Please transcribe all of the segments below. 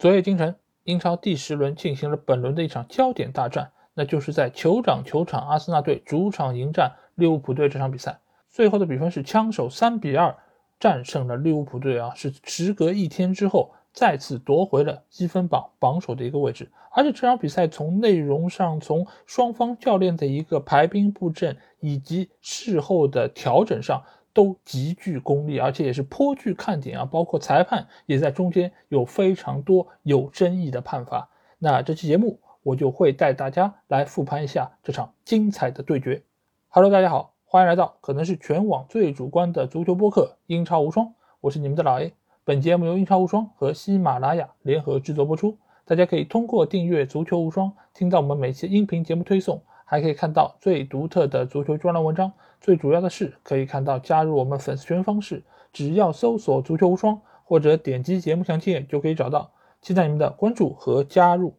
昨夜今晨，英超第十轮进行了本轮的一场焦点大战，那就是在酋长球场，阿森纳队主场迎战利物浦队这场比赛。最后的比分是枪手三比二战胜了利物浦队啊，是时隔一天之后再次夺回了积分榜榜首的一个位置。而且这场比赛从内容上，从双方教练的一个排兵布阵以及事后的调整上。都极具功力，而且也是颇具看点啊！包括裁判也在中间有非常多有争议的判罚。那这期节目我就会带大家来复盘一下这场精彩的对决。Hello，大家好，欢迎来到可能是全网最主观的足球播客《英超无双》，我是你们的老 A。本节目由英超无双和喜马拉雅联合制作播出，大家可以通过订阅足球无双，听到我们每期音频节目推送。还可以看到最独特的足球专栏文章，最主要的是可以看到加入我们粉丝群方式，只要搜索“足球无双”或者点击节目详情页就可以找到。期待你们的关注和加入。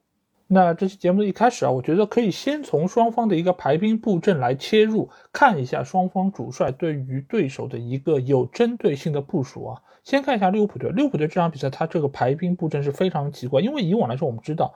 那这期节目的一开始啊，我觉得可以先从双方的一个排兵布阵来切入，看一下双方主帅对于对手的一个有针对性的部署啊。先看一下利物浦队，利物浦队这场比赛他这个排兵布阵是非常奇怪，因为以往来说我们知道。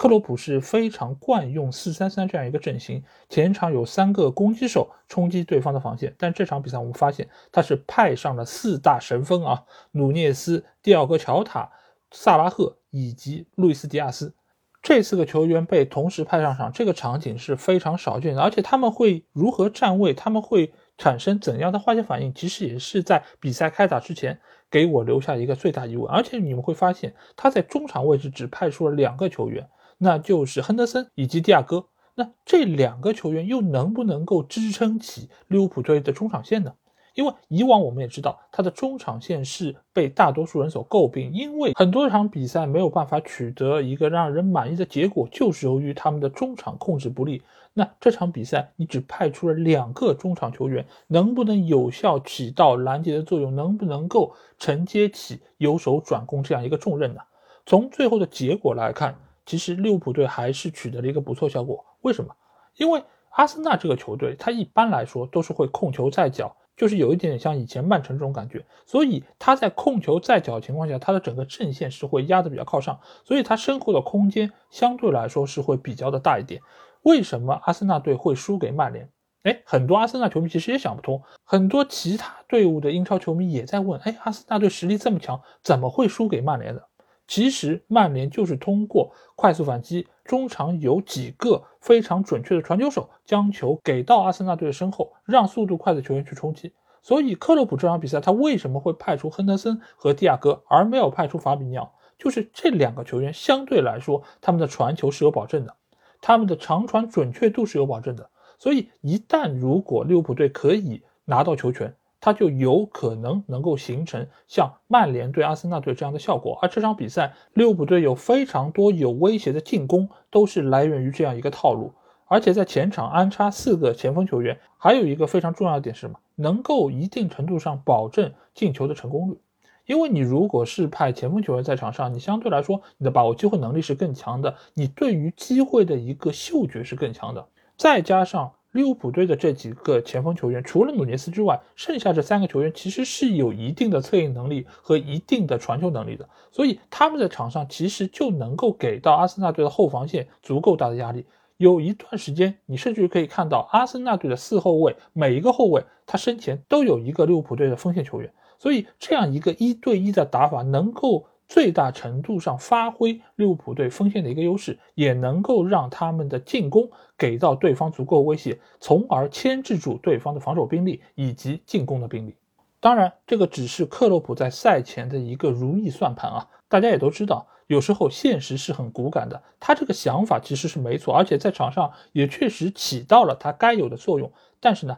克洛普是非常惯用四三三这样一个阵型，前场有三个攻击手冲击对方的防线。但这场比赛我们发现他是派上了四大神锋啊，努涅斯、蒂奥戈乔塔、萨拉赫以及路易斯迪亚斯这四个球员被同时派上场，这个场景是非常少见的。而且他们会如何站位，他们会产生怎样的化学反应，其实也是在比赛开打之前给我留下一个最大疑问。而且你们会发现他在中场位置只派出了两个球员。那就是亨德森以及蒂亚戈，那这两个球员又能不能够支撑起利物浦队的中场线呢？因为以往我们也知道，他的中场线是被大多数人所诟病，因为很多场比赛没有办法取得一个让人满意的结果，就是由于他们的中场控制不力。那这场比赛你只派出了两个中场球员，能不能有效起到拦截的作用？能不能够承接起由守转攻这样一个重任呢？从最后的结果来看。其实利物浦队还是取得了一个不错效果，为什么？因为阿森纳这个球队，他一般来说都是会控球在脚，就是有一点像以前曼城这种感觉，所以他在控球在脚的情况下，他的整个阵线是会压得比较靠上，所以他身后的空间相对来说是会比较的大一点。为什么阿森纳队会输给曼联？哎，很多阿森纳球迷其实也想不通，很多其他队伍的英超球迷也在问：哎，阿森纳队实力这么强，怎么会输给曼联的？其实曼联就是通过快速反击，中场有几个非常准确的传球手，将球给到阿森纳队的身后，让速度快的球员去冲击。所以克洛普这场比赛他为什么会派出亨德森和蒂亚戈，而没有派出法比尼奥？就是这两个球员相对来说，他们的传球是有保证的，他们的长传准确度是有保证的。所以一旦如果利物浦队可以拿到球权，他就有可能能够形成像曼联对阿森纳队这样的效果，而这场比赛利物浦队有非常多有威胁的进攻，都是来源于这样一个套路。而且在前场安插四个前锋球员，还有一个非常重要的点是什么？能够一定程度上保证进球的成功率。因为你如果是派前锋球员在场上，你相对来说你的把握机会能力是更强的，你对于机会的一个嗅觉是更强的，再加上。利物浦队的这几个前锋球员，除了努涅斯之外，剩下这三个球员其实是有一定的策应能力和一定的传球能力的，所以他们在场上其实就能够给到阿森纳队的后防线足够大的压力。有一段时间，你甚至可以看到阿森纳队的四后卫每一个后卫他身前都有一个利物浦队的锋线球员，所以这样一个一对一的打法能够。最大程度上发挥利物浦队锋线的一个优势，也能够让他们的进攻给到对方足够威胁，从而牵制住对方的防守兵力以及进攻的兵力。当然，这个只是克洛普在赛前的一个如意算盘啊。大家也都知道，有时候现实是很骨感的。他这个想法其实是没错，而且在场上也确实起到了他该有的作用。但是呢，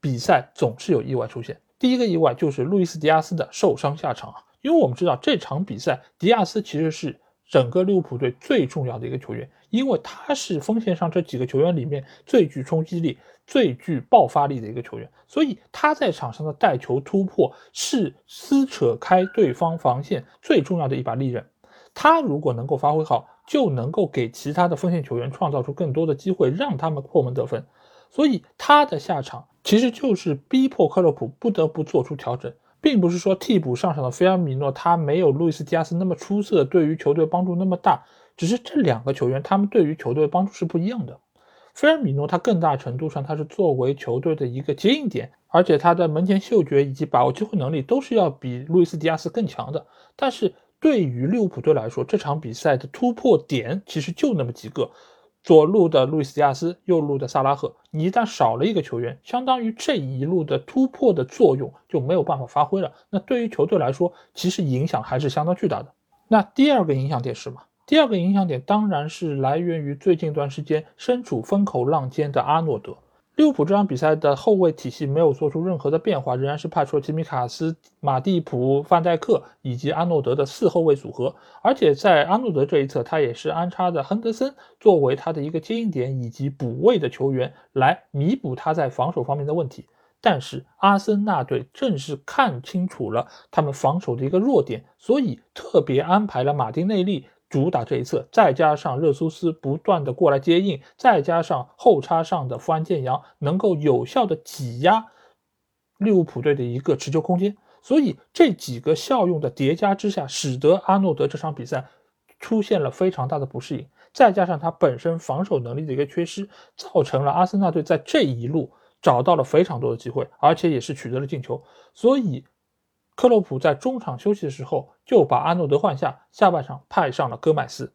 比赛总是有意外出现。第一个意外就是路易斯·迪亚斯的受伤下场啊。因为我们知道这场比赛，迪亚斯其实是整个利物浦队最重要的一个球员，因为他是锋线上这几个球员里面最具冲击力、最具爆发力的一个球员，所以他在场上的带球突破是撕扯开对方防线最重要的一把利刃。他如果能够发挥好，就能够给其他的锋线球员创造出更多的机会，让他们破门得分。所以他的下场其实就是逼迫克洛普不得不做出调整。并不是说替补上场的菲尔米诺他没有路易斯迪亚斯那么出色，对于球队帮助那么大，只是这两个球员他们对于球队帮助是不一样的。菲尔米诺他更大程度上他是作为球队的一个接应点，而且他的门前嗅觉以及把握机会能力都是要比路易斯迪亚斯更强的。但是对于利物浦队来说，这场比赛的突破点其实就那么几个。左路的路易斯迪亚斯，右路的萨拉赫，你一旦少了一个球员，相当于这一路的突破的作用就没有办法发挥了。那对于球队来说，其实影响还是相当巨大的。那第二个影响点是什么？第二个影响点当然是来源于最近一段时间身处风口浪尖的阿诺德。利物浦这场比赛的后卫体系没有做出任何的变化，仍然是派出了吉米卡斯、马蒂普、范戴克以及阿诺德的四后卫组合。而且在阿诺德这一侧，他也是安插的亨德森作为他的一个接应点以及补位的球员，来弥补他在防守方面的问题。但是阿森纳队正是看清楚了他们防守的一个弱点，所以特别安排了马丁内利。主打这一侧，再加上热苏斯不断的过来接应，再加上后插上的富安健洋能够有效的挤压利物浦队的一个持球空间，所以这几个效用的叠加之下，使得阿诺德这场比赛出现了非常大的不适应，再加上他本身防守能力的一个缺失，造成了阿森纳队在这一路找到了非常多的机会，而且也是取得了进球，所以。克洛普在中场休息的时候就把阿诺德换下，下半场派上了戈麦斯。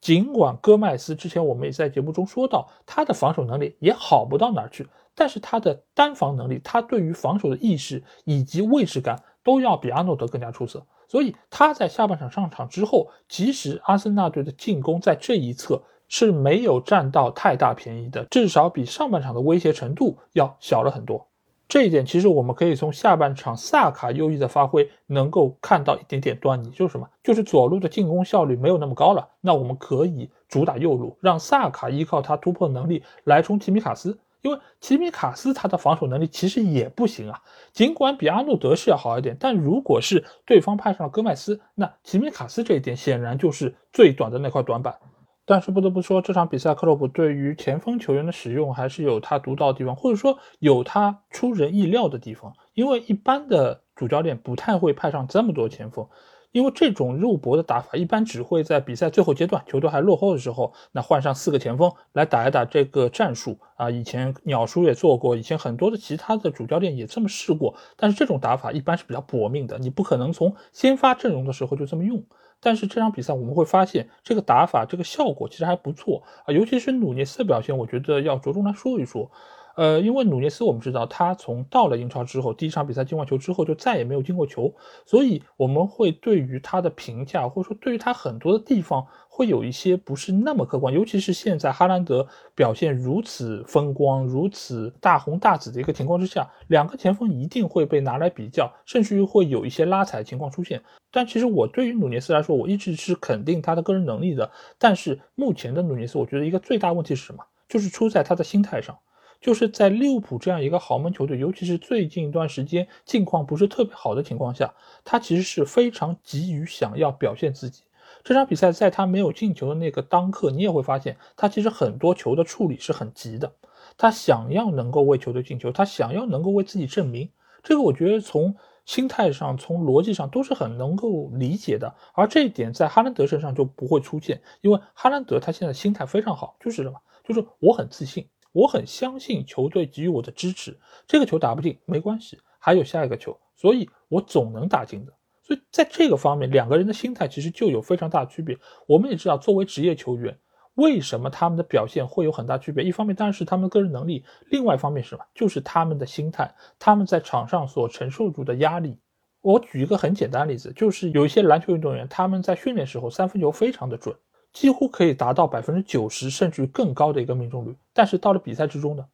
尽管戈麦斯之前我们也在节目中说到，他的防守能力也好不到哪儿去，但是他的单防能力，他对于防守的意识以及位置感都要比阿诺德更加出色。所以他在下半场上场之后，其实阿森纳队的进攻在这一侧是没有占到太大便宜的，至少比上半场的威胁程度要小了很多。这一点其实我们可以从下半场萨卡优异的发挥能够看到一点点端倪，就是什么？就是左路的进攻效率没有那么高了。那我们可以主打右路，让萨卡依靠他突破能力来冲齐米卡斯，因为齐米卡斯他的防守能力其实也不行啊。尽管比阿诺德是要好一点，但如果是对方派上了戈麦斯，那齐米卡斯这一点显然就是最短的那块短板。但是不得不说，这场比赛克洛普对于前锋球员的使用还是有他独到的地方，或者说有他出人意料的地方。因为一般的主教练不太会派上这么多前锋，因为这种肉搏的打法一般只会在比赛最后阶段，球队还落后的时候，那换上四个前锋来打一打这个战术啊。以前鸟叔也做过，以前很多的其他的主教练也这么试过。但是这种打法一般是比较搏命的，你不可能从先发阵容的时候就这么用。但是这场比赛我们会发现，这个打法这个效果其实还不错啊，尤其是努涅斯的表现，我觉得要着重来说一说。呃，因为努涅斯我们知道，他从到了英超之后，第一场比赛进完球之后就再也没有进过球，所以我们会对于他的评价，或者说对于他很多的地方，会有一些不是那么客观。尤其是现在哈兰德表现如此风光、如此大红大紫的一个情况之下，两个前锋一定会被拿来比较，甚至于会有一些拉踩情况出现。但其实我对于努涅斯来说，我一直是肯定他的个人能力的。但是目前的努涅斯，我觉得一个最大问题是什么？就是出在他的心态上。就是在利物浦这样一个豪门球队，尤其是最近一段时间境况不是特别好的情况下，他其实是非常急于想要表现自己。这场比赛在他没有进球的那个当刻，你也会发现他其实很多球的处理是很急的。他想要能够为球队进球，他想要能够为自己证明。这个我觉得从心态上、从逻辑上都是很能够理解的。而这一点在哈兰德身上就不会出现，因为哈兰德他现在心态非常好，就是什么？就是我很自信。我很相信球队给予我的支持，这个球打不进没关系，还有下一个球，所以我总能打进的。所以在这个方面，两个人的心态其实就有非常大的区别。我们也知道，作为职业球员，为什么他们的表现会有很大区别？一方面当然是他们个人能力，另外一方面是什么？就是他们的心态，他们在场上所承受住的压力。我举一个很简单的例子，就是有一些篮球运动员，他们在训练时候三分球非常的准。几乎可以达到百分之九十甚至更高的一个命中率，但是到了比赛之中呢，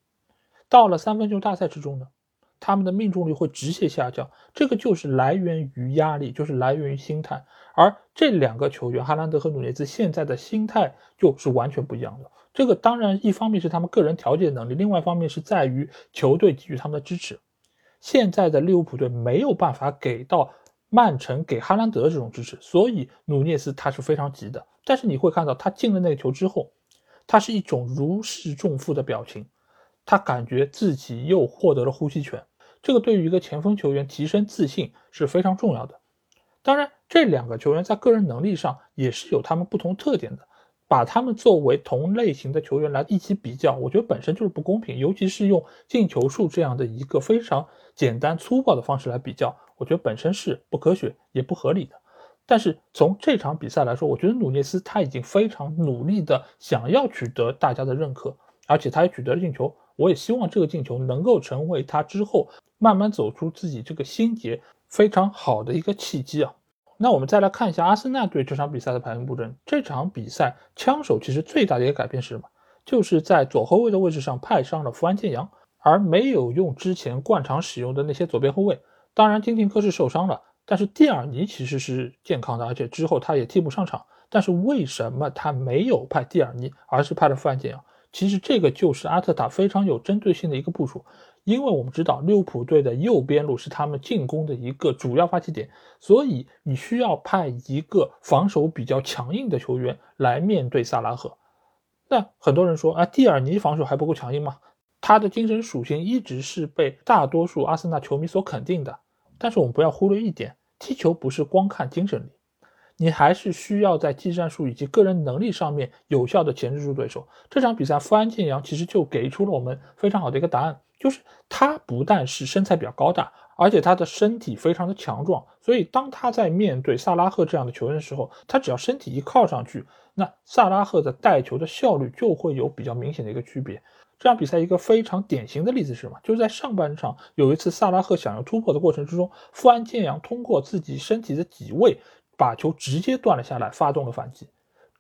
到了三分球大赛之中呢，他们的命中率会直线下降。这个就是来源于压力，就是来源于心态。而这两个球员哈兰德和努涅兹现在的心态就是完全不一样的。这个当然一方面是他们个人调节能力，另外一方面是在于球队给予他们的支持。现在的利物浦队没有办法给到曼城给哈兰德这种支持，所以努涅斯他是非常急的。但是你会看到他进了那个球之后，他是一种如释重负的表情，他感觉自己又获得了呼吸权。这个对于一个前锋球员提升自信是非常重要的。当然，这两个球员在个人能力上也是有他们不同特点的。把他们作为同类型的球员来一起比较，我觉得本身就是不公平，尤其是用进球数这样的一个非常简单粗暴的方式来比较，我觉得本身是不科学也不合理的。但是从这场比赛来说，我觉得努涅斯他已经非常努力的想要取得大家的认可，而且他也取得了进球。我也希望这个进球能够成为他之后慢慢走出自己这个心结非常好的一个契机啊。那我们再来看一下阿森纳队这场比赛的排兵布阵。这场比赛枪手其实最大的一个改变是什么？就是在左后卫的位置上派上了福安建阳，而没有用之前惯常使用的那些左边后卫。当然，金廷科是受伤了，但是蒂尔尼其实是健康的，而且之后他也替补上场。但是为什么他没有派蒂尔尼，而是派了福安建阳？其实这个就是阿特塔非常有针对性的一个部署。因为我们知道利物浦队的右边路是他们进攻的一个主要发起点，所以你需要派一个防守比较强硬的球员来面对萨拉赫。那很多人说啊，蒂尔尼防守还不够强硬吗？他的精神属性一直是被大多数阿森纳球迷所肯定的。但是我们不要忽略一点，踢球不是光看精神力，你还是需要在技战术以及个人能力上面有效的钳制住对手。这场比赛，富安健洋其实就给出了我们非常好的一个答案。就是他不但是身材比较高大，而且他的身体非常的强壮，所以当他在面对萨拉赫这样的球员的时候，他只要身体一靠上去，那萨拉赫的带球的效率就会有比较明显的一个区别。这场比赛一个非常典型的例子是什么？就是在上半场有一次萨拉赫想要突破的过程之中，富安健洋通过自己身体的挤位，把球直接断了下来，发动了反击。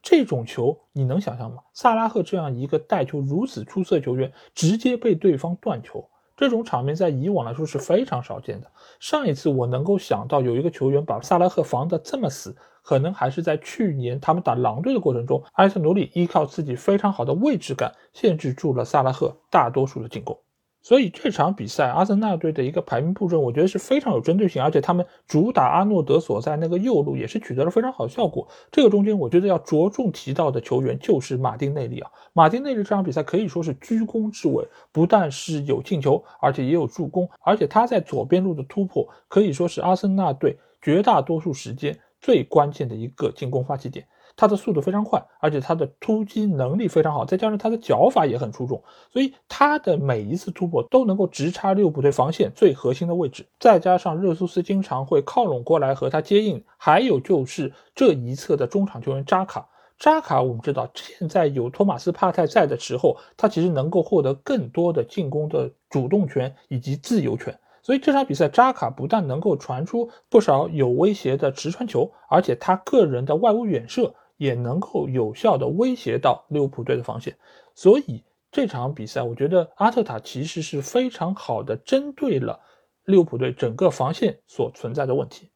这种球你能想象吗？萨拉赫这样一个带球如此出色的球员，直接被对方断球，这种场面在以往来说是非常少见的。上一次我能够想到有一个球员把萨拉赫防得这么死，可能还是在去年他们打狼队的过程中，埃特努里依靠自己非常好的位置感，限制住了萨拉赫大多数的进攻。所以这场比赛，阿森纳队的一个排兵布阵，我觉得是非常有针对性，而且他们主打阿诺德所在那个右路也是取得了非常好的效果。这个中间，我觉得要着重提到的球员就是马丁内利啊。马丁内利这场比赛可以说是居功至伟，不但是有进球，而且也有助攻，而且他在左边路的突破可以说是阿森纳队绝大多数时间最关键的一个进攻发起点。他的速度非常快，而且他的突击能力非常好，再加上他的脚法也很出众，所以他的每一次突破都能够直插利物浦队防线最核心的位置。再加上热苏斯经常会靠拢过来和他接应，还有就是这一侧的中场球员扎卡。扎卡我们知道，现在有托马斯帕泰在的时候，他其实能够获得更多的进攻的主动权以及自由权。所以这场比赛，扎卡不但能够传出不少有威胁的直传球，而且他个人的外围远射。也能够有效的威胁到利物浦队的防线，所以这场比赛，我觉得阿特塔其实是非常好的针对了利物浦队整个防线所存在的问题。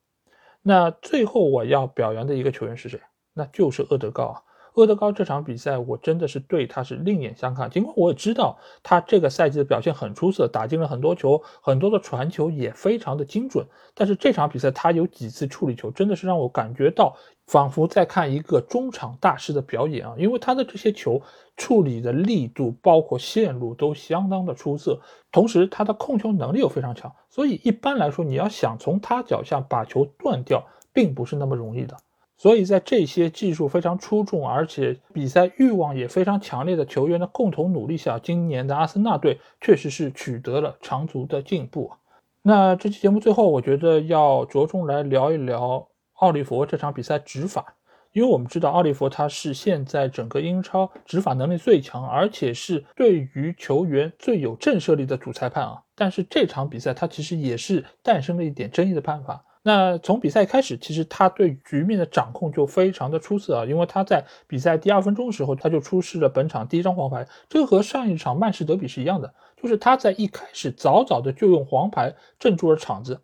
那最后我要表扬的一个球员是谁？那就是厄德高啊。厄德高这场比赛，我真的是对他是另眼相看。尽管我也知道他这个赛季的表现很出色，打进了很多球，很多的传球也非常的精准。但是这场比赛他有几次处理球，真的是让我感觉到仿佛在看一个中场大师的表演啊！因为他的这些球处理的力度，包括线路都相当的出色，同时他的控球能力又非常强。所以一般来说，你要想从他脚下把球断掉，并不是那么容易的。所以在这些技术非常出众，而且比赛欲望也非常强烈的球员的共同努力下，今年的阿森纳队确实是取得了长足的进步。那这期节目最后，我觉得要着重来聊一聊奥利弗这场比赛执法，因为我们知道奥利弗他是现在整个英超执法能力最强，而且是对于球员最有震慑力的主裁判啊。但是这场比赛他其实也是诞生了一点争议的判罚。那从比赛开始，其实他对局面的掌控就非常的出色啊，因为他在比赛第二分钟的时候，他就出示了本场第一张黄牌，这个和上一场曼市德比是一样的，就是他在一开始早早的就用黄牌镇住了场子，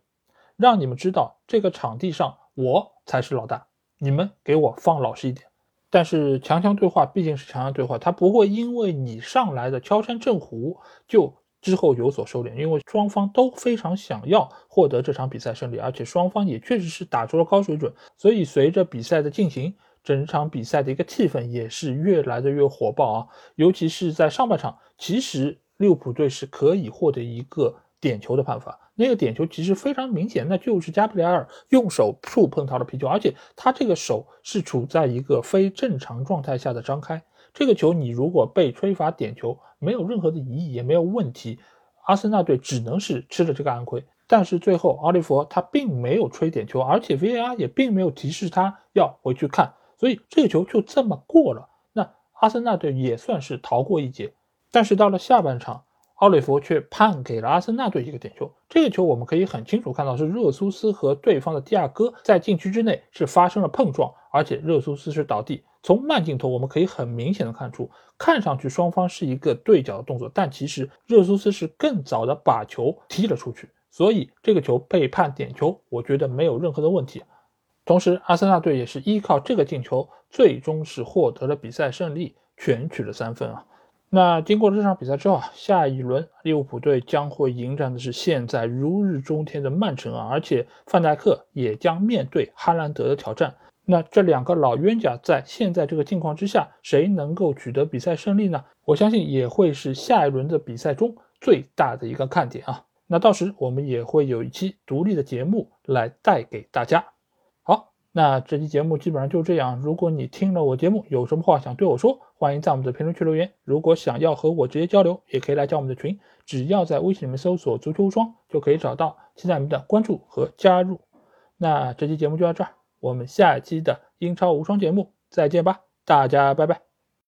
让你们知道这个场地上我才是老大，你们给我放老实一点。但是强强对话毕竟是强强对话，他不会因为你上来的敲山震虎就。之后有所收敛，因为双方都非常想要获得这场比赛胜利，而且双方也确实是打出了高水准，所以随着比赛的进行，整场比赛的一个气氛也是越来的越火爆啊！尤其是在上半场，其实利物浦队是可以获得一个点球的判罚。那个点球其实非常明显，那就是加布里埃尔用手触碰到了皮球，而且他这个手是处在一个非正常状态下的张开。这个球你如果被吹罚点球，没有任何的疑义，也没有问题，阿森纳队只能是吃了这个暗亏。但是最后奥利弗他并没有吹点球，而且 VAR 也并没有提示他要回去看，所以这个球就这么过了。那阿森纳队也算是逃过一劫。但是到了下半场。奥利弗却判给了阿森纳队一个点球。这个球我们可以很清楚看到，是热苏斯和对方的蒂亚戈在禁区之内是发生了碰撞，而且热苏斯是倒地。从慢镜头我们可以很明显的看出，看上去双方是一个对角的动作，但其实热苏斯是更早的把球踢了出去，所以这个球被判点球，我觉得没有任何的问题。同时，阿森纳队也是依靠这个进球，最终是获得了比赛胜利，全取了三分啊。那经过这场比赛之后啊，下一轮利物浦队将会迎战的是现在如日中天的曼城啊，而且范戴克也将面对哈兰德的挑战。那这两个老冤家在现在这个境况之下，谁能够取得比赛胜利呢？我相信也会是下一轮的比赛中最大的一个看点啊。那到时我们也会有一期独立的节目来带给大家。好那这期节目基本上就这样。如果你听了我节目，有什么话想对我说，欢迎在我们的评论区留言。如果想要和我直接交流，也可以来加我们的群，只要在微信里面搜索“足球无双”就可以找到，期待您的关注和加入。那这期节目就到这儿，我们下期的英超无双节目再见吧，大家拜拜。